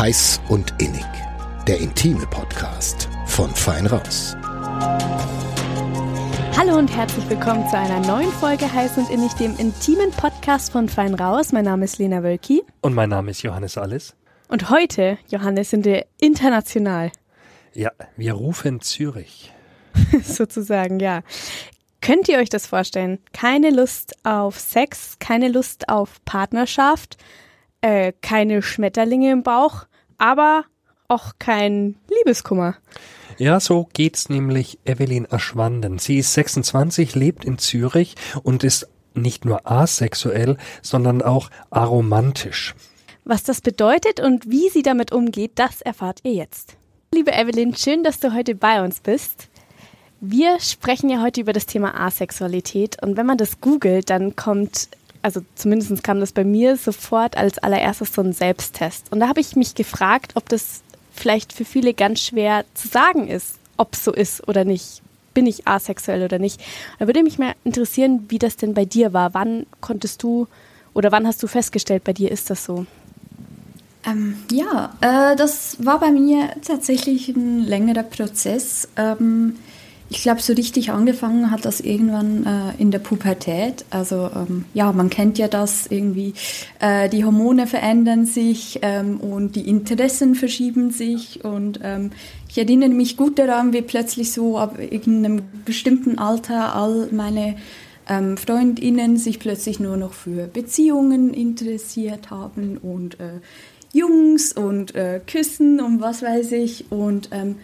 Heiß und Innig, der intime Podcast von Fein Raus. Hallo und herzlich willkommen zu einer neuen Folge Heiß und Innig, dem intimen Podcast von Fein Raus. Mein Name ist Lena Wölki. Und mein Name ist Johannes Alles. Und heute, Johannes, sind wir international. Ja, wir rufen Zürich. Sozusagen, ja. Könnt ihr euch das vorstellen? Keine Lust auf Sex, keine Lust auf Partnerschaft, äh, keine Schmetterlinge im Bauch, aber auch kein Liebeskummer. Ja, so geht's nämlich Evelyn Aschwanden. Sie ist 26, lebt in Zürich und ist nicht nur asexuell, sondern auch aromantisch. Was das bedeutet und wie sie damit umgeht, das erfahrt ihr jetzt. Liebe Evelyn, schön, dass du heute bei uns bist. Wir sprechen ja heute über das Thema Asexualität und wenn man das googelt, dann kommt, also zumindest kam das bei mir sofort als allererstes so ein Selbsttest. Und da habe ich mich gefragt, ob das vielleicht für viele ganz schwer zu sagen ist, ob es so ist oder nicht. Bin ich asexuell oder nicht? Da würde mich mal interessieren, wie das denn bei dir war. Wann konntest du oder wann hast du festgestellt, bei dir ist das so? Ähm, ja, äh, das war bei mir tatsächlich ein längerer Prozess. Ähm, ich glaube, so richtig angefangen hat das irgendwann äh, in der Pubertät. Also ähm, ja, man kennt ja das irgendwie. Äh, die Hormone verändern sich ähm, und die Interessen verschieben sich. Und ähm, ich erinnere mich gut daran, wie plötzlich so ab irgendeinem bestimmten Alter all meine ähm, Freundinnen sich plötzlich nur noch für Beziehungen interessiert haben und äh, Jungs und äh, Küssen und was weiß ich. Und ähm,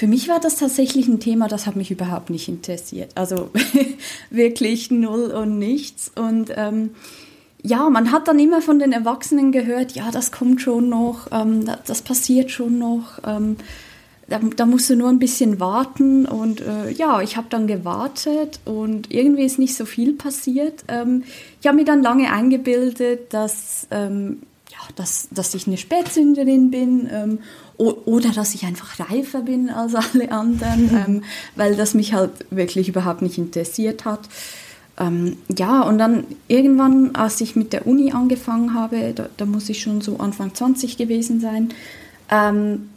für mich war das tatsächlich ein Thema, das hat mich überhaupt nicht interessiert. Also wirklich null und nichts. Und ähm, ja, man hat dann immer von den Erwachsenen gehört, ja, das kommt schon noch, ähm, das, das, passiert schon noch. Ähm, da, da, musst du nur ein bisschen warten. Und äh, ja, ich habe dann gewartet und irgendwie ist nicht so viel passiert. Ähm, ich habe mir dann lange eingebildet, dass ähm, dass, dass ich eine Spätzünderin bin ähm, oder dass ich einfach reifer bin als alle anderen, ähm, weil das mich halt wirklich überhaupt nicht interessiert hat. Ähm, ja, und dann irgendwann, als ich mit der Uni angefangen habe, da, da muss ich schon so Anfang 20 gewesen sein, ähm,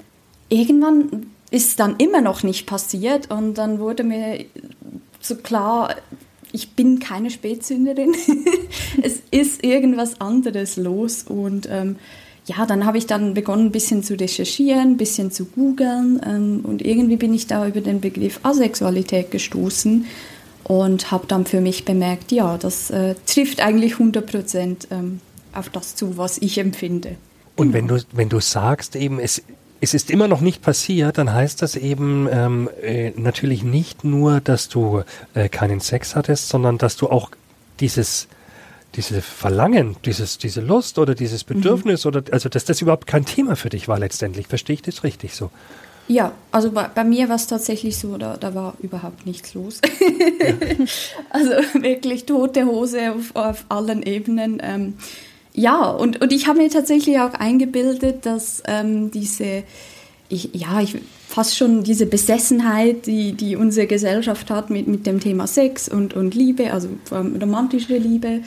irgendwann ist dann immer noch nicht passiert und dann wurde mir so klar, ich bin keine Spätzünderin. es ist irgendwas anderes los. Und ähm, ja, dann habe ich dann begonnen, ein bisschen zu recherchieren, ein bisschen zu googeln. Ähm, und irgendwie bin ich da über den Begriff Asexualität gestoßen und habe dann für mich bemerkt, ja, das äh, trifft eigentlich 100 Prozent ähm, auf das zu, was ich empfinde. Und genau. wenn du, wenn du sagst eben, es es ist immer noch nicht passiert, dann heißt das eben ähm, äh, natürlich nicht nur, dass du äh, keinen Sex hattest, sondern dass du auch dieses diese Verlangen, dieses, diese Lust oder dieses mhm. Bedürfnis mhm. oder also dass das überhaupt kein Thema für dich war letztendlich. Verstehe ich das richtig so? Ja, also bei, bei mir war es tatsächlich so, da, da war überhaupt nichts los. Ja. also wirklich tote Hose auf, auf allen Ebenen. Ähm, ja, und, und ich habe mir tatsächlich auch eingebildet, dass ähm, diese, ich, ja, ich, fast schon diese Besessenheit, die, die unsere Gesellschaft hat mit, mit dem Thema Sex und, und Liebe, also romantische Liebe,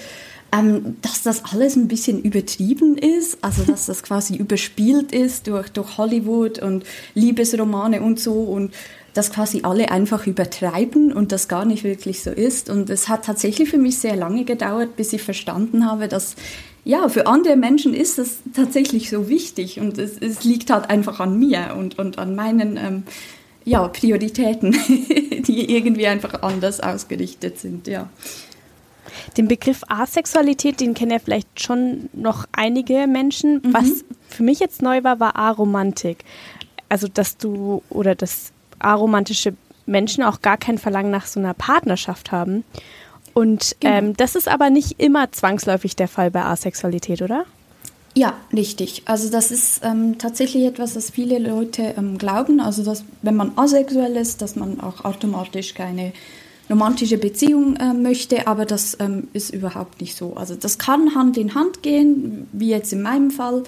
ähm, dass das alles ein bisschen übertrieben ist, also dass das quasi überspielt ist durch, durch Hollywood und Liebesromane und so und dass quasi alle einfach übertreiben und das gar nicht wirklich so ist. Und es hat tatsächlich für mich sehr lange gedauert, bis ich verstanden habe, dass ja, für andere Menschen ist das tatsächlich so wichtig und es, es liegt halt einfach an mir und, und an meinen ähm, ja, Prioritäten, die irgendwie einfach anders ausgerichtet sind, ja. Den Begriff Asexualität, den kennen ja vielleicht schon noch einige Menschen. Mhm. Was für mich jetzt neu war, war Aromantik. Also, dass du oder dass aromantische Menschen auch gar kein Verlangen nach so einer Partnerschaft haben. Und genau. ähm, das ist aber nicht immer zwangsläufig der Fall bei Asexualität, oder? Ja, richtig. Also das ist ähm, tatsächlich etwas, was viele Leute ähm, glauben. Also dass wenn man asexuell ist, dass man auch automatisch keine romantische Beziehung äh, möchte, aber das ähm, ist überhaupt nicht so. Also das kann Hand in Hand gehen, wie jetzt in meinem Fall.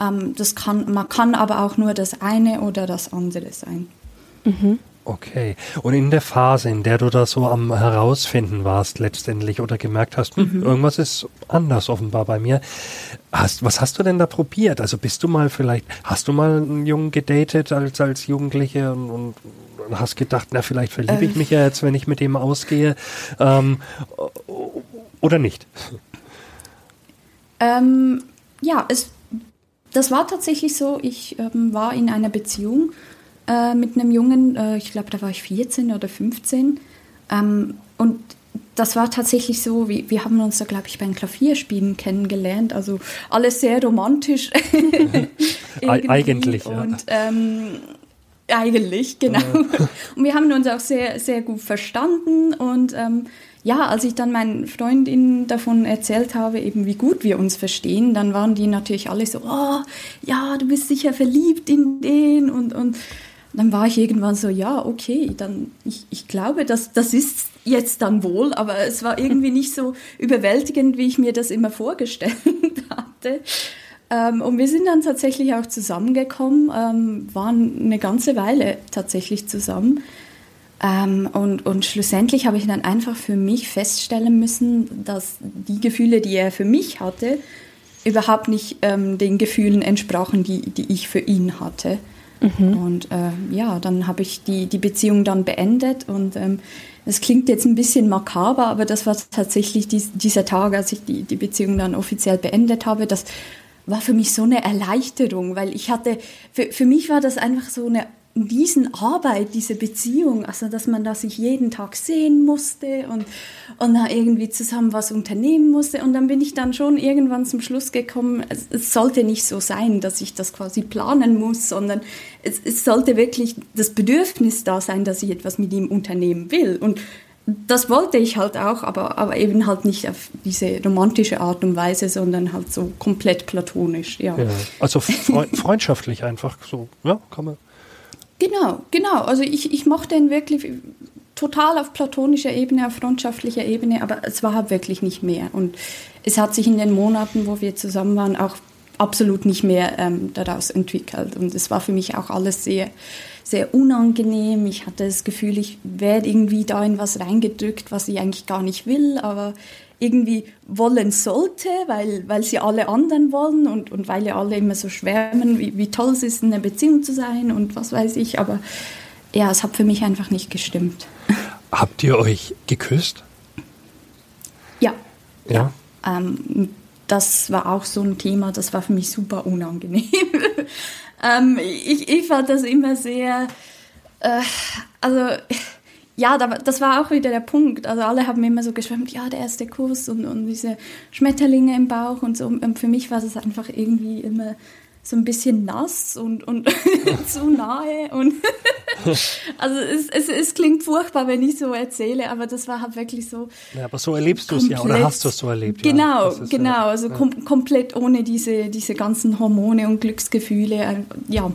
Ähm, das kann, man kann aber auch nur das eine oder das andere sein. Mhm. Okay. Und in der Phase, in der du da so am herausfinden warst letztendlich oder gemerkt hast, hm, mhm. irgendwas ist anders offenbar bei mir, hast, was hast du denn da probiert? Also bist du mal vielleicht, hast du mal einen Jungen gedatet als, als Jugendliche und, und hast gedacht, na vielleicht verliebe ich mich ja jetzt, wenn ich mit dem ausgehe ähm, oder nicht? Ähm, ja, es, das war tatsächlich so. Ich ähm, war in einer Beziehung äh, mit einem Jungen, äh, ich glaube, da war ich 14 oder 15. Ähm, und das war tatsächlich so, wir, wir haben uns da, glaube ich, beim Klavierspielen kennengelernt. Also alles sehr romantisch. Eigentlich, ja. Und ähm, eigentlich, genau. Und wir haben uns auch sehr, sehr gut verstanden. Und ähm, ja, als ich dann meinen Freundinnen davon erzählt habe, eben wie gut wir uns verstehen, dann waren die natürlich alle so, oh, ja, du bist sicher verliebt in den und, und dann war ich irgendwann so, ja, okay, dann, ich, ich glaube, das, das ist jetzt dann wohl, aber es war irgendwie nicht so überwältigend, wie ich mir das immer vorgestellt hatte. Ähm, und wir sind dann tatsächlich auch zusammengekommen, ähm, waren eine ganze Weile tatsächlich zusammen. Ähm, und, und schlussendlich habe ich dann einfach für mich feststellen müssen, dass die Gefühle, die er für mich hatte, überhaupt nicht den Gefühlen entsprachen, die, die ich für ihn hatte. Mhm. Und äh, ja, dann habe ich die, die Beziehung dann beendet und es klingt jetzt ein bisschen makaber, aber das war tatsächlich dies, dieser Tag, als ich die, die Beziehung dann offiziell beendet habe. Das war für mich so eine Erleichterung, weil ich hatte, für, für mich war das einfach so eine diesen Arbeit, diese Beziehung, also dass man da sich jeden Tag sehen musste und, und da irgendwie zusammen was unternehmen musste. Und dann bin ich dann schon irgendwann zum Schluss gekommen, es, es sollte nicht so sein, dass ich das quasi planen muss, sondern es, es sollte wirklich das Bedürfnis da sein, dass ich etwas mit ihm unternehmen will. Und das wollte ich halt auch, aber, aber eben halt nicht auf diese romantische Art und Weise, sondern halt so komplett platonisch, ja. ja also freundschaftlich einfach so, ja, kann man. Genau, genau. Also ich, ich mochte ihn wirklich total auf platonischer Ebene, auf freundschaftlicher Ebene, aber es war halt wirklich nicht mehr. Und es hat sich in den Monaten, wo wir zusammen waren, auch absolut nicht mehr ähm, daraus entwickelt. Und es war für mich auch alles sehr, sehr unangenehm. Ich hatte das Gefühl, ich werde irgendwie da in was reingedrückt, was ich eigentlich gar nicht will, aber irgendwie wollen sollte, weil, weil sie alle anderen wollen und, und weil ja alle immer so schwärmen, wie, wie toll es ist, in einer Beziehung zu sein und was weiß ich. Aber ja, es hat für mich einfach nicht gestimmt. Habt ihr euch geküsst? Ja. Ja. Ähm, das war auch so ein Thema, das war für mich super unangenehm. ähm, ich, ich fand das immer sehr, äh, also ja, das war auch wieder der Punkt. Also alle haben immer so geschwärmt, ja, der erste Kuss und, und diese Schmetterlinge im Bauch und so. Und für mich war es einfach irgendwie immer so ein bisschen nass und, und zu nahe. Und also es, es, es klingt furchtbar, wenn ich so erzähle, aber das war halt wirklich so. Ja, aber so erlebst du es ja oder hast du es so erlebt? Genau, ja, genau. Also ja. kom komplett ohne diese, diese ganzen Hormone und Glücksgefühle. Ja,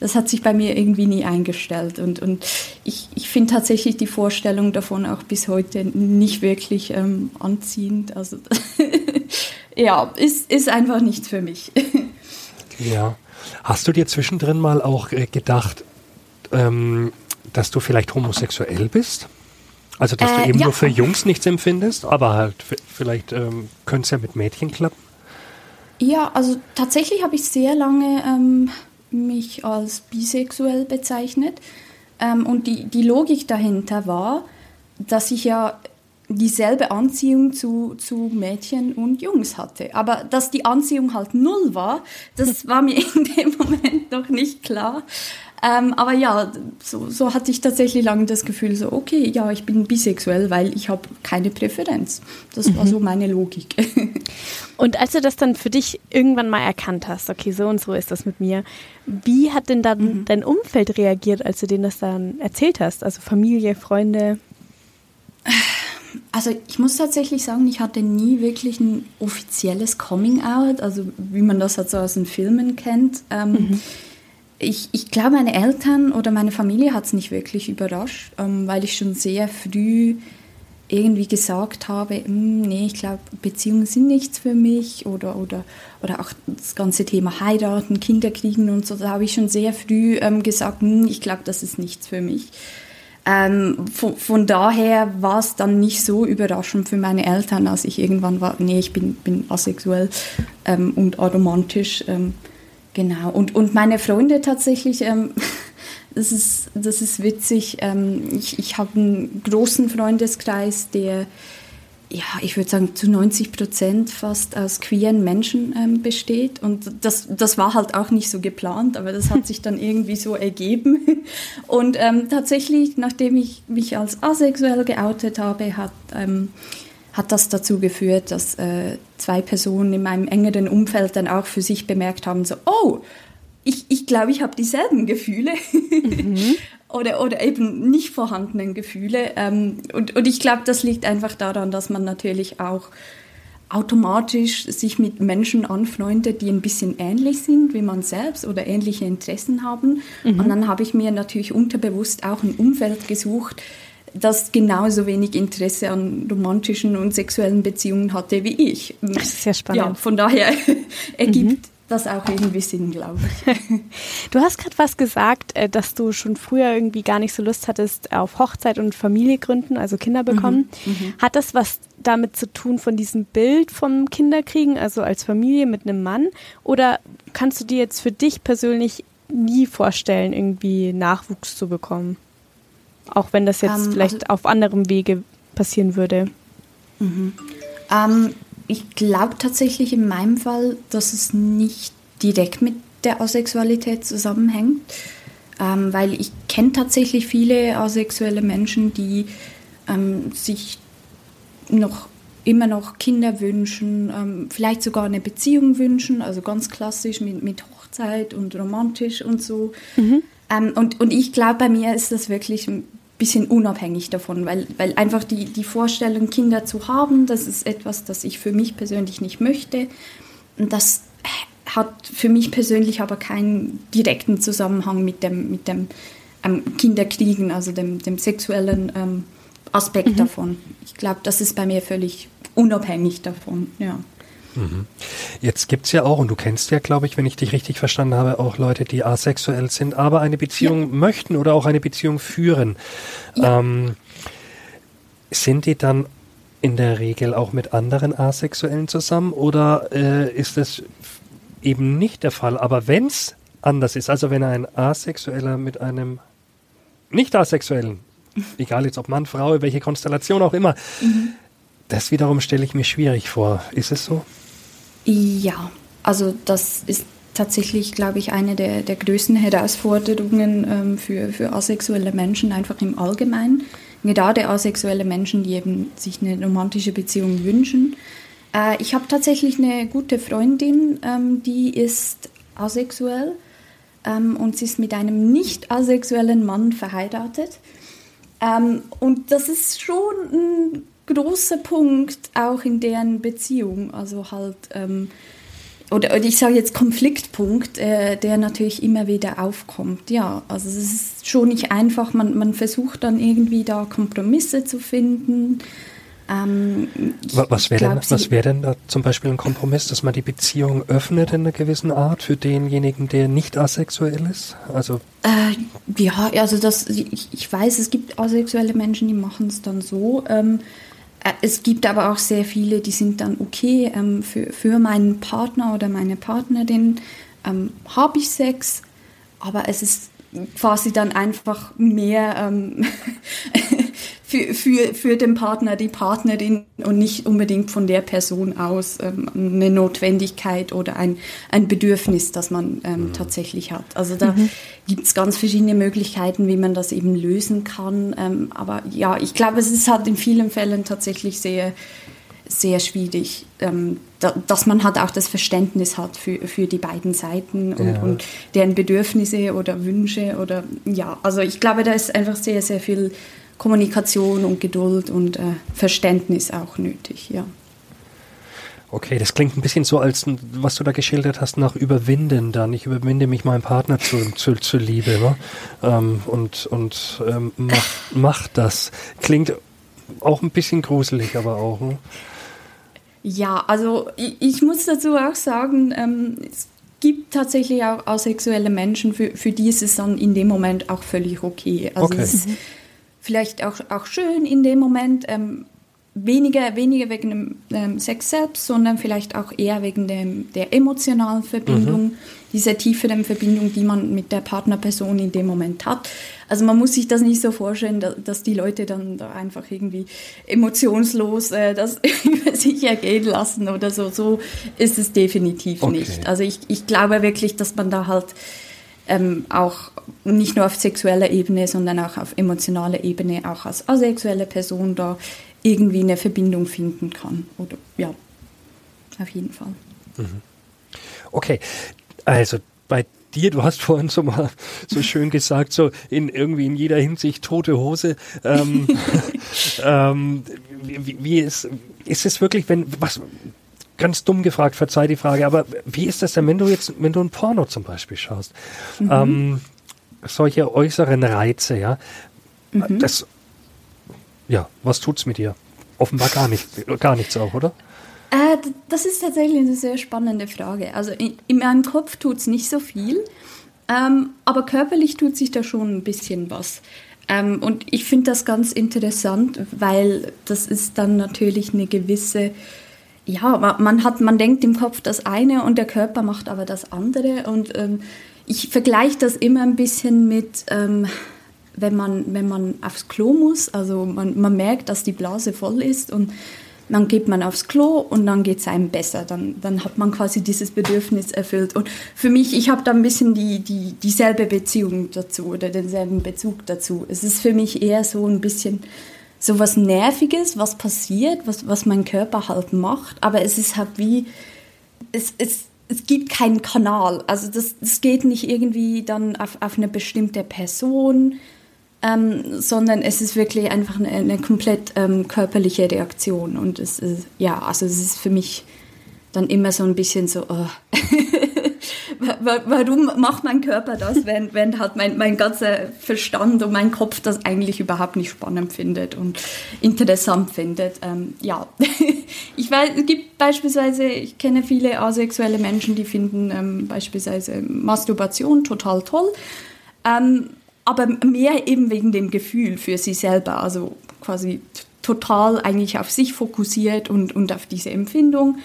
das hat sich bei mir irgendwie nie eingestellt. Und, und ich, ich finde tatsächlich die Vorstellung davon auch bis heute nicht wirklich ähm, anziehend. Also ja, ist, ist einfach nichts für mich. Ja. Hast du dir zwischendrin mal auch äh, gedacht, ähm, dass du vielleicht homosexuell bist? Also, dass äh, du eben ja. nur für Jungs nichts empfindest, aber halt vielleicht ähm, könnte es ja mit Mädchen klappen? Ja, also tatsächlich habe ich sehr lange ähm, mich als bisexuell bezeichnet. Ähm, und die, die Logik dahinter war, dass ich ja dieselbe Anziehung zu, zu Mädchen und Jungs hatte. Aber dass die Anziehung halt null war, das war mir in dem Moment noch nicht klar. Ähm, aber ja, so, so hatte ich tatsächlich lange das Gefühl, so, okay, ja, ich bin bisexuell, weil ich habe keine Präferenz. Das mhm. war so meine Logik. Und als du das dann für dich irgendwann mal erkannt hast, okay, so und so ist das mit mir, wie hat denn dann mhm. dein Umfeld reagiert, als du denen das dann erzählt hast? Also Familie, Freunde? Also ich muss tatsächlich sagen, ich hatte nie wirklich ein offizielles Coming-out, also wie man das halt so aus den Filmen kennt. Ähm, mhm ich, ich glaube, meine Eltern oder meine Familie hat es nicht wirklich überrascht, ähm, weil ich schon sehr früh irgendwie gesagt habe, hm, nee, ich glaube, Beziehungen sind nichts für mich oder, oder, oder auch das ganze Thema heiraten, Kinder kriegen und so, da habe ich schon sehr früh ähm, gesagt, hm, ich glaube, das ist nichts für mich. Ähm, von, von, daher war es dann nicht so überraschend für meine Eltern, als ich irgendwann war, nee, ich bin, bin asexuell ähm, und aromantisch. Ähm, genau. Und, und meine Freunde tatsächlich, ähm, das, ist, das ist witzig. Ähm, ich ich habe einen großen Freundeskreis, der ja, ich würde sagen, zu 90 Prozent fast aus queeren Menschen ähm, besteht. Und das, das war halt auch nicht so geplant, aber das hat sich dann irgendwie so ergeben. Und ähm, tatsächlich, nachdem ich mich als asexuell geoutet habe, hat, ähm, hat das dazu geführt, dass äh, zwei Personen in meinem engeren Umfeld dann auch für sich bemerkt haben, so, oh, ich, ich glaube, ich habe dieselben Gefühle. Mhm oder, oder eben nicht vorhandenen Gefühle. Ähm, und, und ich glaube, das liegt einfach daran, dass man natürlich auch automatisch sich mit Menschen anfreundet, die ein bisschen ähnlich sind wie man selbst oder ähnliche Interessen haben. Mhm. Und dann habe ich mir natürlich unterbewusst auch ein Umfeld gesucht, das genauso wenig Interesse an romantischen und sexuellen Beziehungen hatte wie ich. Das ist sehr spannend. Ja, von daher ergibt mhm das auch irgendwie Sinn, glaube ich. Du hast gerade was gesagt, äh, dass du schon früher irgendwie gar nicht so Lust hattest auf Hochzeit und Familie gründen, also Kinder mhm, bekommen. Mhm, Hat das was damit zu tun von diesem Bild vom Kinderkriegen, also als Familie mit einem Mann? Oder kannst du dir jetzt für dich persönlich nie vorstellen, irgendwie Nachwuchs zu bekommen? Auch wenn das jetzt ähm, vielleicht also, auf anderem Wege passieren würde. Mhm. Um, ich glaube tatsächlich in meinem Fall, dass es nicht direkt mit der Asexualität zusammenhängt, ähm, weil ich kenne tatsächlich viele asexuelle Menschen, die ähm, sich noch immer noch Kinder wünschen, ähm, vielleicht sogar eine Beziehung wünschen, also ganz klassisch mit, mit Hochzeit und romantisch und so. Mhm. Ähm, und, und ich glaube, bei mir ist das wirklich bisschen unabhängig davon, weil, weil einfach die, die Vorstellung, Kinder zu haben, das ist etwas, das ich für mich persönlich nicht möchte. Und das hat für mich persönlich aber keinen direkten Zusammenhang mit dem, mit dem ähm, Kinderkriegen, also dem, dem sexuellen ähm, Aspekt mhm. davon. Ich glaube, das ist bei mir völlig unabhängig davon, ja. Jetzt gibt es ja auch, und du kennst ja, glaube ich, wenn ich dich richtig verstanden habe, auch Leute, die asexuell sind, aber eine Beziehung ja. möchten oder auch eine Beziehung führen. Ja. Ähm, sind die dann in der Regel auch mit anderen Asexuellen zusammen oder äh, ist das eben nicht der Fall? Aber wenn es anders ist, also wenn ein Asexueller mit einem Nicht-Asexuellen, egal jetzt ob Mann, Frau, welche Konstellation auch immer, mhm. das wiederum stelle ich mir schwierig vor. Ist es so? Ja, also das ist tatsächlich, glaube ich, eine der, der größten Herausforderungen ähm, für, für asexuelle Menschen einfach im Allgemeinen. Gerade asexuelle Menschen, die eben sich eine romantische Beziehung wünschen. Äh, ich habe tatsächlich eine gute Freundin, ähm, die ist asexuell ähm, und sie ist mit einem nicht asexuellen Mann verheiratet. Ähm, und das ist schon ein großer Punkt auch in deren Beziehung. Also halt, ähm, oder, oder, ich sage jetzt Konfliktpunkt, äh, der natürlich immer wieder aufkommt. Ja, also es ist schon nicht einfach. Man, man versucht dann irgendwie da Kompromisse zu finden. Ähm, was wäre denn, was wär denn da zum Beispiel ein Kompromiss, dass man die Beziehung öffnet in einer gewissen Art für denjenigen, der nicht asexuell ist? Also äh, ja, also das, ich, ich, weiß, es gibt asexuelle Menschen, die machen es dann so. Ähm, äh, es gibt aber auch sehr viele, die sind dann okay, ähm, für, für meinen Partner oder meine Partnerin. Ähm, habe ich Sex, aber es ist quasi dann einfach mehr ähm, für, für, für den Partner, die Partnerin und nicht unbedingt von der Person aus ähm, eine Notwendigkeit oder ein, ein Bedürfnis, das man ähm, mhm. tatsächlich hat. Also da mhm. gibt es ganz verschiedene Möglichkeiten, wie man das eben lösen kann. Ähm, aber ja, ich glaube, es ist halt in vielen Fällen tatsächlich sehr sehr schwierig, ähm, da, dass man halt auch das Verständnis hat für, für die beiden Seiten und, ja. und, deren Bedürfnisse oder Wünsche oder ja, also ich glaube, da ist einfach sehr, sehr viel Kommunikation und Geduld und äh, Verständnis auch nötig, ja. Okay, das klingt ein bisschen so, als was du da geschildert hast, nach Überwinden dann. Ich überwinde mich meinem Partner zu, zu, zu Liebe ne? ähm, und, und ähm, mach, mach das. Klingt auch ein bisschen gruselig, aber auch. Ne? Ja, also ich, ich, muss dazu auch sagen, ähm, es gibt tatsächlich auch asexuelle Menschen, für, für die ist es dann in dem Moment auch völlig okay. Also okay. es ist vielleicht auch, auch schön in dem Moment. Ähm, weniger, weniger wegen dem ähm, Sex selbst, sondern vielleicht auch eher wegen dem, der emotionalen Verbindung, mhm. Dieser tieferen Verbindung, die man mit der Partnerperson in dem Moment hat. Also man muss sich das nicht so vorstellen, dass, dass die Leute dann da einfach irgendwie emotionslos äh, das über sich ergehen lassen oder so. So ist es definitiv okay. nicht. Also ich, ich glaube wirklich, dass man da halt ähm, auch nicht nur auf sexueller Ebene, sondern auch auf emotionaler Ebene, auch als asexuelle Person da irgendwie eine Verbindung finden kann. Oder ja, auf jeden Fall. Mhm. Okay, also bei dir, du hast vorhin so mal so schön gesagt, so in irgendwie in jeder Hinsicht tote Hose. Ähm, ähm, wie, wie ist, ist es wirklich, wenn, was, ganz dumm gefragt, verzeih die Frage, aber wie ist das denn, wenn du jetzt, wenn du ein Porno zum Beispiel schaust? Mhm. Ähm, solche äußeren Reize, ja, mhm. das ja, was tut's mit dir? Offenbar gar, nicht, gar nichts auch, oder? Äh, das ist tatsächlich eine sehr spannende Frage. Also in, in meinem Kopf tut es nicht so viel, ähm, aber körperlich tut sich da schon ein bisschen was. Ähm, und ich finde das ganz interessant, weil das ist dann natürlich eine gewisse, ja, man hat, man denkt im Kopf das eine und der Körper macht aber das andere. Und ähm, ich vergleiche das immer ein bisschen mit, ähm, wenn man, wenn man aufs Klo muss, also man, man merkt, dass die Blase voll ist und dann geht man aufs Klo und dann geht es einem besser. Dann, dann hat man quasi dieses Bedürfnis erfüllt. Und für mich, ich habe da ein bisschen die, die, dieselbe Beziehung dazu oder denselben Bezug dazu. Es ist für mich eher so ein bisschen so was Nerviges, was passiert, was, was mein Körper halt macht. Aber es ist halt wie, es, es, es gibt keinen Kanal. Also das, das geht nicht irgendwie dann auf, auf eine bestimmte Person ähm, sondern es ist wirklich einfach eine, eine komplett ähm, körperliche Reaktion. Und es ist, ja, also es ist für mich dann immer so ein bisschen so, oh. warum macht mein Körper das, wenn, wenn halt mein, mein ganzer Verstand und mein Kopf das eigentlich überhaupt nicht spannend findet und interessant findet. Ähm, ja, ich weiß, es gibt beispielsweise, ich kenne viele asexuelle Menschen, die finden ähm, beispielsweise Masturbation total toll. Ähm, aber mehr eben wegen dem Gefühl für sie selber, also quasi total eigentlich auf sich fokussiert und, und auf diese Empfindung,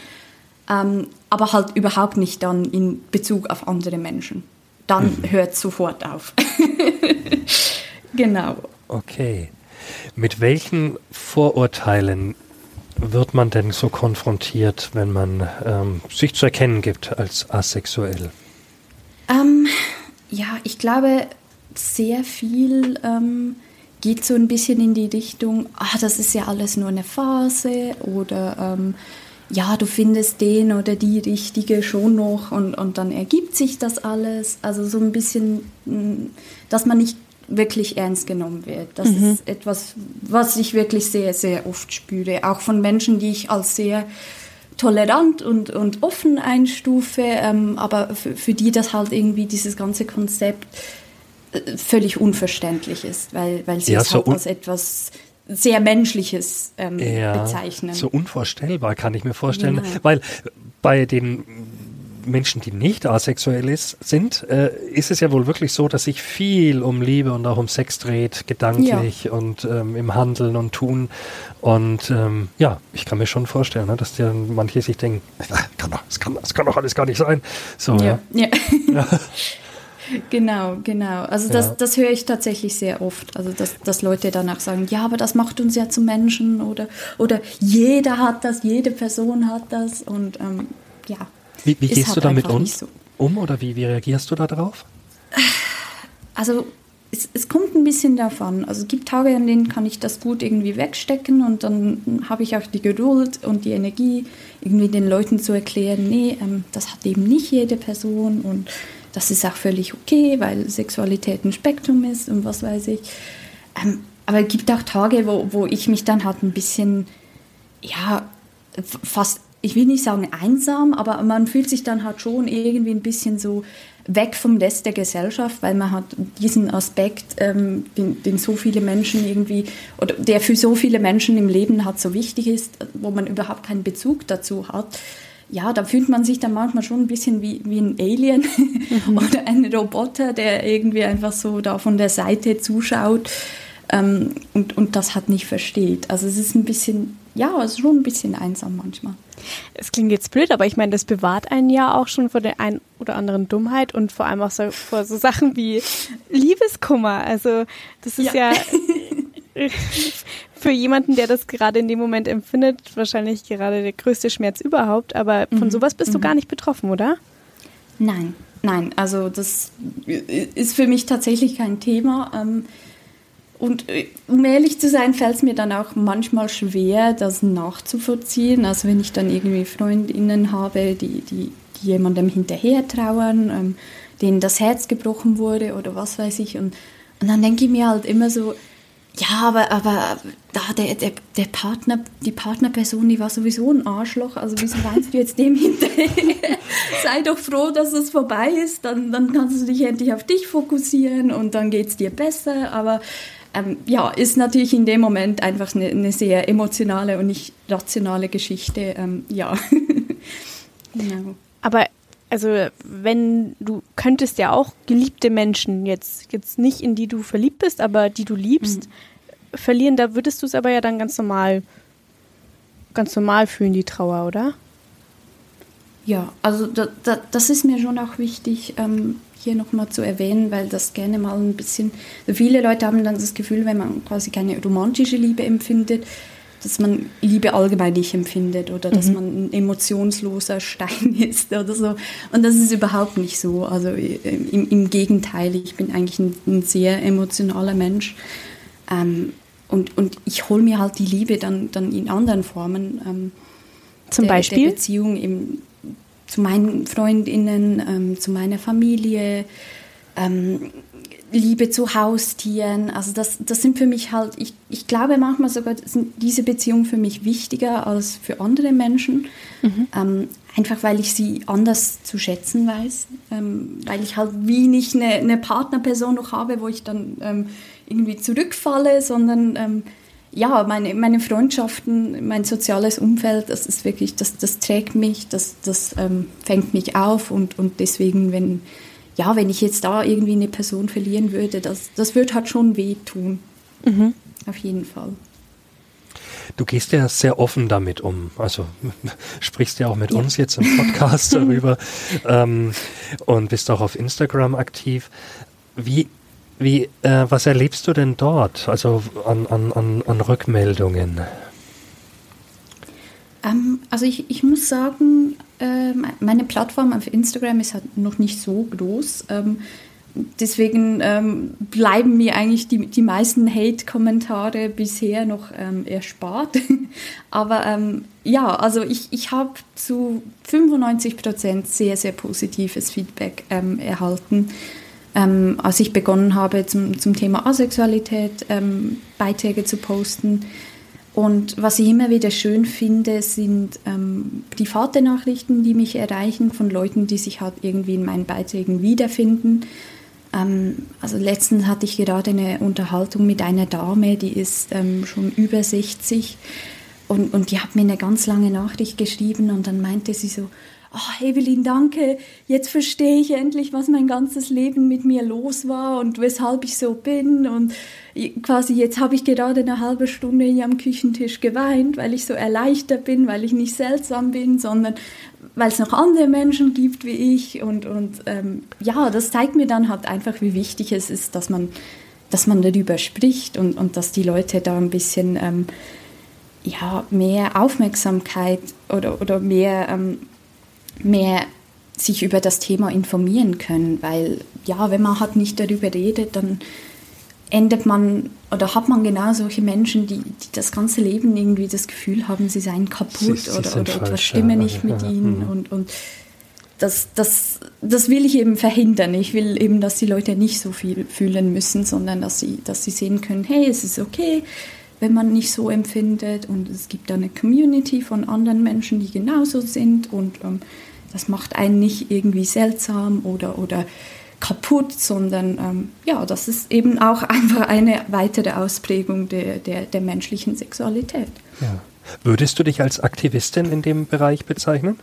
ähm, aber halt überhaupt nicht dann in Bezug auf andere Menschen. Dann mhm. hört sofort auf. genau. Okay. Mit welchen Vorurteilen wird man denn so konfrontiert, wenn man ähm, sich zu erkennen gibt als asexuell? Ähm, ja, ich glaube, sehr viel ähm, geht so ein bisschen in die Richtung, ah, das ist ja alles nur eine Phase oder ähm, ja, du findest den oder die Richtige schon noch und, und dann ergibt sich das alles. Also so ein bisschen, mm, dass man nicht wirklich ernst genommen wird. Das mhm. ist etwas, was ich wirklich sehr, sehr oft spüre. Auch von Menschen, die ich als sehr tolerant und, und offen einstufe, ähm, aber für, für die das halt irgendwie dieses ganze Konzept völlig unverständlich ist, weil, weil sie ja, es so halt als etwas sehr Menschliches ähm, ja, bezeichnen. So unvorstellbar kann ich mir vorstellen, ja. weil bei den Menschen, die nicht asexuell ist, sind, äh, ist es ja wohl wirklich so, dass sich viel um Liebe und auch um Sex dreht, gedanklich ja. und ähm, im Handeln und Tun. Und ähm, ja, ich kann mir schon vorstellen, ne, dass dir manche sich denken, kann doch, das, kann, das kann doch alles gar nicht sein. So, ja. ja. ja. Genau, genau. Also das, ja. das höre ich tatsächlich sehr oft. Also dass, dass Leute danach sagen, ja, aber das macht uns ja zu Menschen oder, oder jeder hat das, jede Person hat das und ähm, ja. Wie, wie gehst halt du damit um, so. um oder wie, wie reagierst du da drauf? Also es, es, kommt ein bisschen davon. Also es gibt Tage, an denen kann ich das gut irgendwie wegstecken und dann habe ich auch die Geduld und die Energie, irgendwie den Leuten zu erklären, nee, ähm, das hat eben nicht jede Person und das ist auch völlig okay, weil Sexualität ein Spektrum ist und was weiß ich. Ähm, aber es gibt auch Tage, wo, wo ich mich dann halt ein bisschen, ja, fast, ich will nicht sagen einsam, aber man fühlt sich dann halt schon irgendwie ein bisschen so weg vom Rest der Gesellschaft, weil man hat diesen Aspekt, ähm, den, den, so viele Menschen irgendwie, oder der für so viele Menschen im Leben hat so wichtig ist, wo man überhaupt keinen Bezug dazu hat ja, da fühlt man sich dann manchmal schon ein bisschen wie, wie ein Alien mhm. oder ein Roboter, der irgendwie einfach so da von der Seite zuschaut. ähm, und, und das halt nicht versteht. Also es ist ein bisschen, ja, es ist schon ein bisschen einsam manchmal. Es klingt jetzt blöd, aber ich meine, das bewahrt einen ja auch schon vor der ein oder anderen Dummheit und vor allem auch so, vor so Sachen wie Liebeskummer. Also das ist ja, ja für jemanden, der das gerade in dem Moment empfindet, wahrscheinlich gerade der größte Schmerz überhaupt. Aber von mhm. sowas bist mhm. du gar nicht betroffen, oder? Nein, nein. Also das ist für mich tatsächlich kein Thema. Ähm, und äh, um ehrlich zu sein, fällt es mir dann auch manchmal schwer, das nachzuvollziehen. Also wenn ich dann irgendwie Freundinnen habe, die, die, die jemandem hinterher trauern, ähm, denen das Herz gebrochen wurde oder was weiß ich. Und, und dann denke ich mir halt immer so, ja, aber, aber da der, der, der Partner, die Partnerperson, die war sowieso ein Arschloch. Also wieso weinst du jetzt dem hinterher? Sei doch froh, dass es vorbei ist. Dann, dann kannst du dich endlich auf dich fokussieren und dann geht es dir besser. Aber ähm, ja, ist natürlich in dem Moment einfach eine, eine sehr emotionale und nicht rationale Geschichte. Ähm, ja. genau. Aber also wenn du könntest ja auch geliebte Menschen jetzt jetzt nicht in die du verliebt bist, aber die du liebst mhm. Verlieren, da würdest du es aber ja dann ganz normal ganz normal fühlen die Trauer, oder? Ja, also da, da, das ist mir schon auch wichtig. Ähm, hier nochmal zu erwähnen, weil das gerne mal ein bisschen, viele Leute haben dann das Gefühl, wenn man quasi keine romantische Liebe empfindet, dass man Liebe allgemein nicht empfindet oder dass mhm. man ein emotionsloser Stein ist oder so. Und das ist überhaupt nicht so. Also äh, im, im Gegenteil, ich bin eigentlich ein, ein sehr emotionaler Mensch. Ähm, und, und ich hole mir halt die Liebe dann, dann in anderen Formen. Ähm, Zum der, Beispiel? Der Beziehung im, zu meinen Freundinnen, ähm, zu meiner Familie, ähm, Liebe zu Haustieren. Also das, das sind für mich halt, ich, ich glaube manchmal sogar sind diese Beziehungen für mich wichtiger als für andere Menschen. Mhm. Ähm, einfach weil ich sie anders zu schätzen weiß. Ähm, weil ich halt wie nicht eine, eine Partnerperson noch habe, wo ich dann ähm, irgendwie zurückfalle, sondern ähm, ja, meine, meine Freundschaften, mein soziales Umfeld, das ist wirklich, das, das trägt mich, das, das ähm, fängt mich auf und, und deswegen, wenn, ja, wenn ich jetzt da irgendwie eine Person verlieren würde, das, das wird halt schon wehtun. Mhm. Auf jeden Fall. Du gehst ja sehr offen damit um. Also sprichst ja auch mit ja. uns jetzt im Podcast darüber ähm, und bist auch auf Instagram aktiv. Wie wie, äh, was erlebst du denn dort, also an, an, an, an Rückmeldungen? Ähm, also ich, ich muss sagen, äh, meine Plattform auf Instagram ist halt noch nicht so groß. Ähm, deswegen ähm, bleiben mir eigentlich die, die meisten Hate-Kommentare bisher noch ähm, erspart. Aber ähm, ja, also ich, ich habe zu 95 Prozent sehr, sehr positives Feedback ähm, erhalten ähm, als ich begonnen habe, zum, zum Thema Asexualität ähm, Beiträge zu posten. Und was ich immer wieder schön finde, sind ähm, private Nachrichten, die mich erreichen von Leuten, die sich halt irgendwie in meinen Beiträgen wiederfinden. Ähm, also letztens hatte ich gerade eine Unterhaltung mit einer Dame, die ist ähm, schon über 60 und, und die hat mir eine ganz lange Nachricht geschrieben und dann meinte sie so, oh, Evelyn, danke, jetzt verstehe ich endlich, was mein ganzes Leben mit mir los war und weshalb ich so bin. Und quasi jetzt habe ich gerade eine halbe Stunde hier am Küchentisch geweint, weil ich so erleichtert bin, weil ich nicht seltsam bin, sondern weil es noch andere Menschen gibt wie ich. Und, und ähm, ja, das zeigt mir dann halt einfach, wie wichtig es ist, dass man, dass man darüber spricht und, und dass die Leute da ein bisschen... Ähm, ja, mehr Aufmerksamkeit oder, oder mehr ähm, mehr sich über das Thema informieren können, weil ja, wenn man halt nicht darüber redet, dann endet man oder hat man genau solche Menschen, die, die das ganze Leben irgendwie das Gefühl haben, sie seien kaputt sie, oder, sie oder etwas stimme ja, nicht mit ja, ihnen mhm. und, und das, das, das will ich eben verhindern. Ich will eben, dass die Leute nicht so viel fühlen müssen, sondern dass sie, dass sie sehen können, hey, es ist okay, wenn man nicht so empfindet und es gibt da eine Community von anderen Menschen, die genauso sind und ähm, das macht einen nicht irgendwie seltsam oder, oder kaputt, sondern ähm, ja, das ist eben auch einfach eine weitere Ausprägung der, der, der menschlichen Sexualität. Ja. Würdest du dich als Aktivistin in dem Bereich bezeichnen?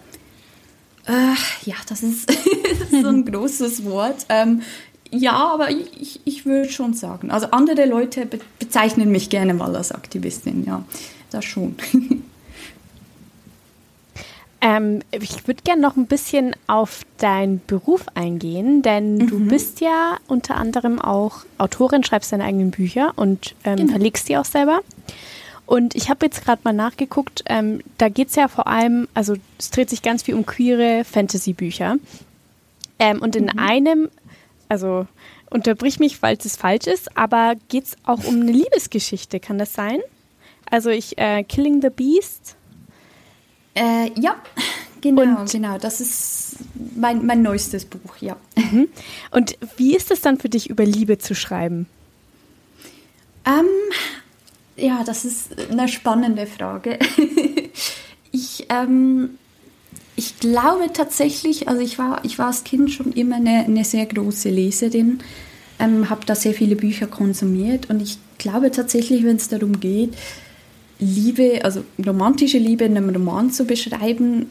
Äh, ja, das ist, so ein großes Wort. Ähm, ja, aber ich, ich würde schon sagen. Also andere Leute be bezeichnen mich gerne mal als Aktivistin, ja. Das schon. Ähm, ich würde gerne noch ein bisschen auf deinen Beruf eingehen, denn mhm. du bist ja unter anderem auch Autorin, schreibst deine eigenen Bücher und ähm, genau. verlegst die auch selber. Und ich habe jetzt gerade mal nachgeguckt, ähm, da geht es ja vor allem, also es dreht sich ganz viel um queere Fantasy-Bücher. Ähm, und in mhm. einem, also unterbrich mich, falls es falsch ist, aber geht es auch um eine Liebesgeschichte, kann das sein? Also ich, äh, Killing the Beast. Äh, ja, genau, und, genau. Das ist mein, mein neuestes Buch, ja. Mhm. Und wie ist es dann für dich, über Liebe zu schreiben? Ähm, ja, das ist eine spannende Frage. ich, ähm, ich glaube tatsächlich, also ich war, ich war als Kind schon immer eine, eine sehr große Leserin, ähm, habe da sehr viele Bücher konsumiert und ich glaube tatsächlich, wenn es darum geht, Liebe, also romantische Liebe in einem Roman zu beschreiben,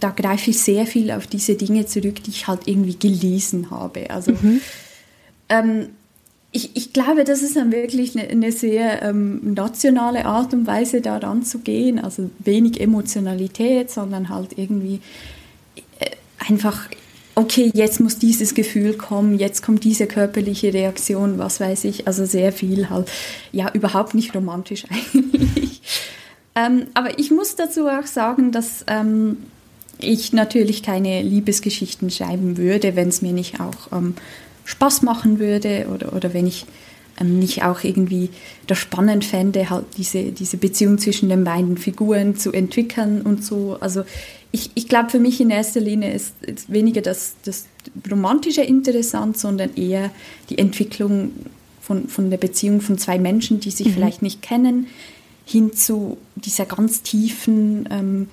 da greife ich sehr viel auf diese Dinge zurück, die ich halt irgendwie gelesen habe. Also mhm. ähm, ich, ich glaube, das ist dann wirklich eine, eine sehr ähm, nationale Art und Weise, daran zu gehen. Also wenig Emotionalität, sondern halt irgendwie äh, einfach, okay, jetzt muss dieses Gefühl kommen, jetzt kommt diese körperliche Reaktion, was weiß ich. Also sehr viel halt, ja, überhaupt nicht romantisch eigentlich. ähm, aber ich muss dazu auch sagen, dass ähm, ich natürlich keine Liebesgeschichten schreiben würde, wenn es mir nicht auch ähm, Spaß machen würde oder, oder wenn ich ähm, nicht auch irgendwie das spannend fände, halt diese, diese Beziehung zwischen den beiden Figuren zu entwickeln und so. Also ich, ich glaube, für mich in erster Linie ist, ist weniger das, das Romantische interessant, sondern eher die Entwicklung von, von der Beziehung von zwei Menschen, die sich mhm. vielleicht nicht kennen, hin zu dieser ganz tiefen ähm,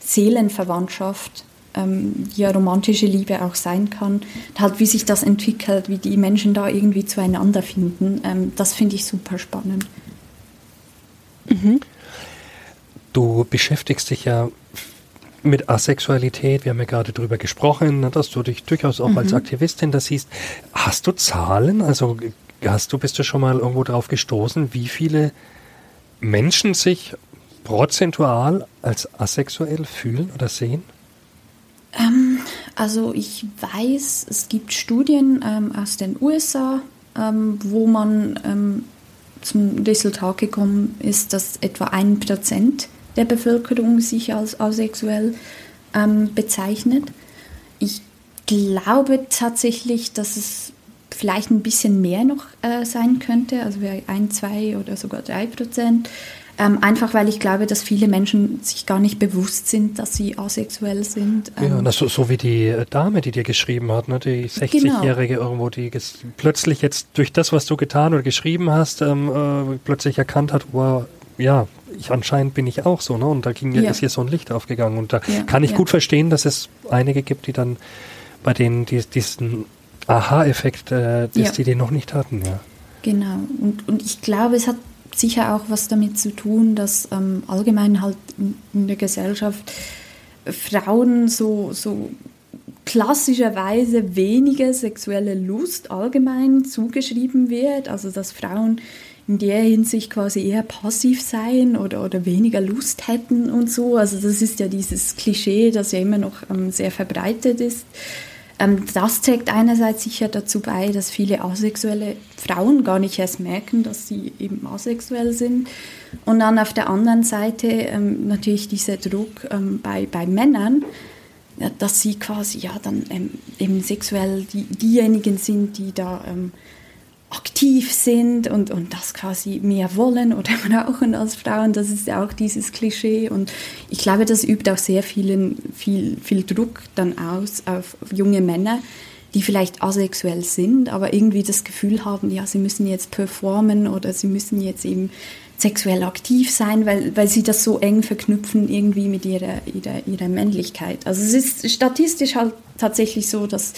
Seelenverwandtschaft, ähm, ja romantische Liebe auch sein kann. Halt, wie sich das entwickelt, wie die Menschen da irgendwie zueinander finden, ähm, das finde ich super spannend. Mhm. Du beschäftigst dich ja mit Asexualität, wir haben ja gerade darüber gesprochen, ne, dass du dich durchaus auch mhm. als Aktivistin da siehst. Hast du Zahlen? Also hast du, bist du schon mal irgendwo darauf gestoßen, wie viele Menschen sich prozentual als asexuell fühlen oder sehen? Ähm, also ich weiß, es gibt Studien ähm, aus den USA, ähm, wo man ähm, zum Resultat gekommen ist, dass etwa ein Prozent der Bevölkerung sich als asexuell ähm, bezeichnet. Ich glaube tatsächlich, dass es vielleicht ein bisschen mehr noch äh, sein könnte, also ein, zwei oder sogar drei Prozent. Ähm, einfach weil ich glaube, dass viele Menschen sich gar nicht bewusst sind, dass sie asexuell sind. Ähm, ja, so, so wie die Dame, die dir geschrieben hat, ne? die 60-Jährige genau. irgendwo, die plötzlich jetzt durch das, was du getan oder geschrieben hast, ähm, äh, plötzlich erkannt hat, wow, ja, ich anscheinend bin ich auch so, ne? Und da ging ja. ist hier so ein Licht aufgegangen. Und da ja, kann ich ja. gut verstehen, dass es einige gibt, die dann bei denen die, diesen Aha-Effekt, äh, dass die den noch nicht hatten, ja. Genau. Und, und ich glaube, es hat sicher auch was damit zu tun, dass ähm, allgemein halt in der Gesellschaft Frauen so, so klassischerweise weniger sexuelle Lust allgemein zugeschrieben wird, also dass Frauen in der Hinsicht quasi eher passiv seien oder, oder weniger Lust hätten und so. Also das ist ja dieses Klischee, das ja immer noch ähm, sehr verbreitet ist. Ähm, das trägt einerseits sicher dazu bei, dass viele asexuelle Frauen gar nicht erst merken, dass sie eben asexuell sind. Und dann auf der anderen Seite ähm, natürlich dieser Druck ähm, bei, bei Männern, ja, dass sie quasi ja dann ähm, eben sexuell die, diejenigen sind, die da ähm, aktiv sind und, und das quasi mehr wollen oder brauchen als Frauen. Das ist ja auch dieses Klischee. Und ich glaube, das übt auch sehr vielen, viel, viel Druck dann aus auf junge Männer, die vielleicht asexuell sind, aber irgendwie das Gefühl haben, ja, sie müssen jetzt performen oder sie müssen jetzt eben sexuell aktiv sein, weil, weil sie das so eng verknüpfen irgendwie mit ihrer, ihrer, ihrer Männlichkeit. Also es ist statistisch halt tatsächlich so, dass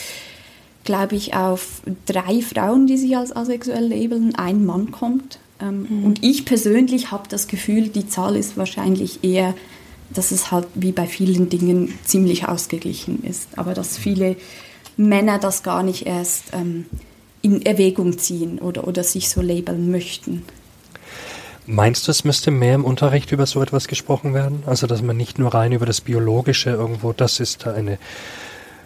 glaube ich, auf drei Frauen, die sich als asexuell labeln, ein Mann kommt. Ähm, mhm. Und ich persönlich habe das Gefühl, die Zahl ist wahrscheinlich eher, dass es halt wie bei vielen Dingen ziemlich ausgeglichen ist. Aber dass viele Männer das gar nicht erst ähm, in Erwägung ziehen oder, oder sich so labeln möchten. Meinst du, es müsste mehr im Unterricht über so etwas gesprochen werden? Also, dass man nicht nur rein über das Biologische irgendwo, das ist eine,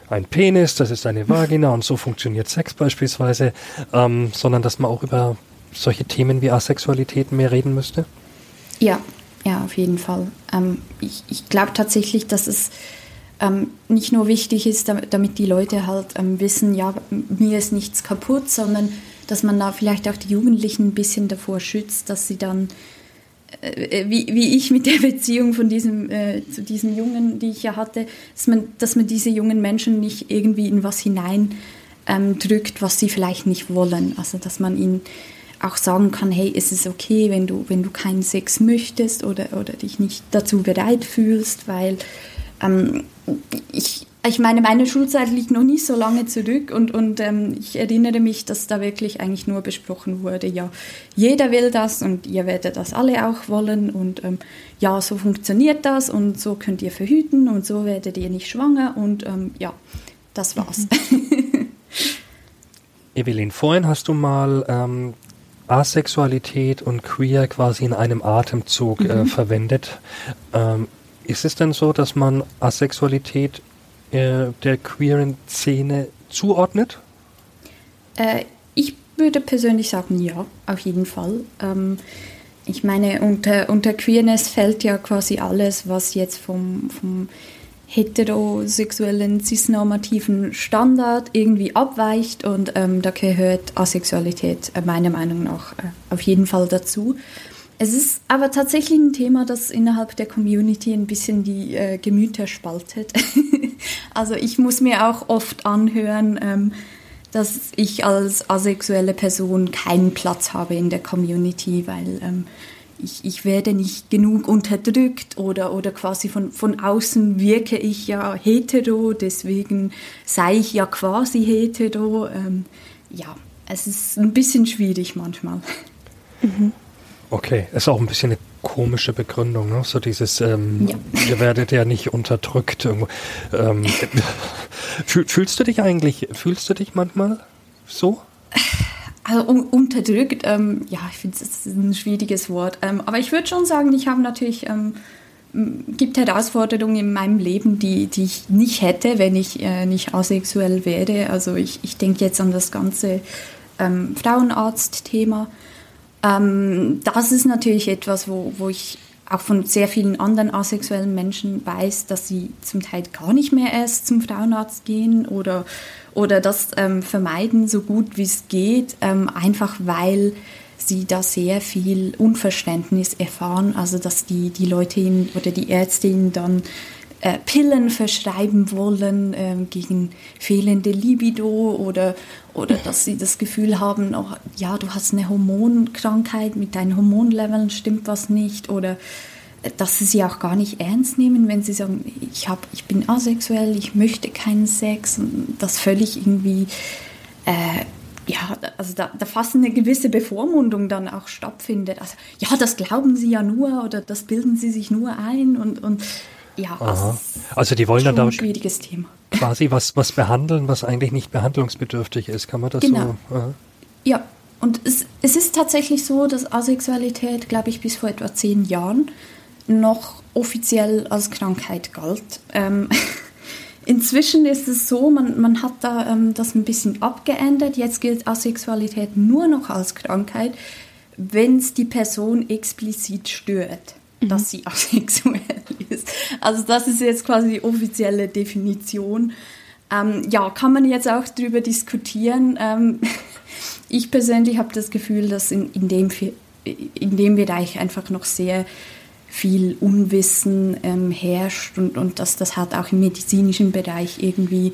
ein Penis, das ist eine Vagina und so funktioniert Sex beispielsweise, ähm, sondern dass man auch über solche Themen wie Asexualität mehr reden müsste? Ja, ja, auf jeden Fall. Ähm, ich ich glaube tatsächlich, dass es ähm, nicht nur wichtig ist, damit, die Leute halt ähm, wissen, ja, mir ist nichts kaputt, sondern dass man da vielleicht auch die Jugendlichen ein bisschen davor schützt, dass sie dann, äh, wie, wie ich mit der Beziehung von diesem, äh, zu diesem Jungen, die ich ja hatte, dass man, dass man diese jungen Menschen nicht irgendwie in was hinein ähm, drückt, was sie vielleicht nicht wollen. Also dass man ihnen auch sagen kann, hey, ist es okay, wenn du, wenn du keinen Sex möchtest oder, oder dich nicht dazu bereit fühlst, weil ähm, ich, ich meine, meine Schulzeit liegt noch nicht so lange zurück und, und ähm, ich erinnere mich, dass da wirklich eigentlich nur besprochen wurde, ja, jeder will das und ihr werdet das alle auch wollen und ähm, ja, so funktioniert das und so könnt ihr verhüten und so werdet ihr nicht schwanger und ähm, ja, das war's. Mhm. Evelyn, vorhin hast du mal ähm, Asexualität und Queer quasi in einem Atemzug äh, mhm. verwendet. Ähm, ist es denn so, dass man Asexualität äh, der queeren Szene zuordnet? Äh, ich würde persönlich sagen, ja, auf jeden Fall. Ähm, ich meine, unter, unter Queerness fällt ja quasi alles, was jetzt vom, vom heterosexuellen, cisnormativen Standard irgendwie abweicht und ähm, da gehört Asexualität äh, meiner Meinung nach äh, auf jeden Fall dazu. Es ist aber tatsächlich ein Thema, das innerhalb der Community ein bisschen die äh, Gemüter spaltet. also ich muss mir auch oft anhören, ähm, dass ich als asexuelle Person keinen Platz habe in der Community, weil ähm, ich, ich werde nicht genug unterdrückt oder, oder quasi von, von außen wirke ich ja hetero, deswegen sei ich ja quasi hetero. Ähm, ja, es ist ein bisschen schwierig manchmal. Mhm. Okay, ist auch ein bisschen eine komische Begründung, ne? So dieses, ähm, ja. ihr werdet ja nicht unterdrückt. Ähm, fühlst du dich eigentlich, fühlst du dich manchmal so? Also un unterdrückt, ähm, ja, ich finde es ein schwieriges Wort. Ähm, aber ich würde schon sagen, ich habe natürlich, ähm, gibt Herausforderungen in meinem Leben, die, die ich nicht hätte, wenn ich äh, nicht asexuell wäre. Also ich, ich denke jetzt an das ganze ähm, Frauenarzt-Thema. Ähm, das ist natürlich etwas, wo, wo ich auch von sehr vielen anderen asexuellen Menschen weiß, dass sie zum Teil gar nicht mehr erst zum Frauenarzt gehen oder oder das ähm, vermeiden, so gut wie es geht, ähm, einfach weil sie da sehr viel Unverständnis erfahren, also dass die, die Leute ihnen oder die Ärzte ihnen dann äh, Pillen verschreiben wollen äh, gegen fehlende Libido oder, oder dass sie das Gefühl haben, oh, ja, du hast eine Hormonkrankheit, mit deinen Hormonleveln stimmt was nicht oder dass sie sie auch gar nicht ernst nehmen, wenn sie sagen, ich, hab, ich bin asexuell, ich möchte keinen Sex und das völlig irgendwie, äh, ja, also da, da fast eine gewisse Bevormundung dann auch stattfindet. Also, ja, das glauben sie ja nur oder das bilden sie sich nur ein und, und ja, also, also die wollen dann da schwieriges Thema. quasi was, was behandeln, was eigentlich nicht behandlungsbedürftig ist. Kann man das genau. so? Aha. Ja, und es, es ist tatsächlich so, dass Asexualität, glaube ich, bis vor etwa zehn Jahren noch offiziell als Krankheit galt. Ähm, inzwischen ist es so, man, man hat da ähm, das ein bisschen abgeändert. Jetzt gilt Asexualität nur noch als Krankheit, wenn es die Person explizit stört, mhm. dass sie asexuell ist. Also das ist jetzt quasi die offizielle Definition. Ähm, ja, kann man jetzt auch darüber diskutieren. Ähm, ich persönlich habe das Gefühl, dass in, in, dem, in dem Bereich einfach noch sehr viel Unwissen ähm, herrscht und, und dass das halt auch im medizinischen Bereich irgendwie,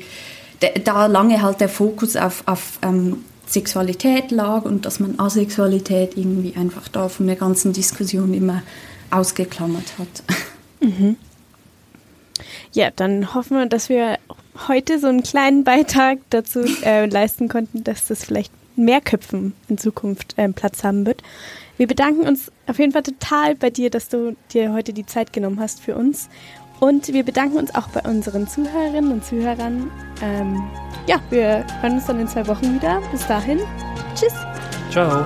da lange halt der Fokus auf, auf ähm, Sexualität lag und dass man Asexualität irgendwie einfach da von der ganzen Diskussion immer ausgeklammert hat. Mhm. Ja, dann hoffen wir, dass wir heute so einen kleinen Beitrag dazu äh, leisten konnten, dass das vielleicht mehr Köpfen in Zukunft äh, Platz haben wird. Wir bedanken uns auf jeden Fall total bei dir, dass du dir heute die Zeit genommen hast für uns. Und wir bedanken uns auch bei unseren Zuhörerinnen und Zuhörern. Ähm, ja, wir hören uns dann in zwei Wochen wieder. Bis dahin. Tschüss. Ciao.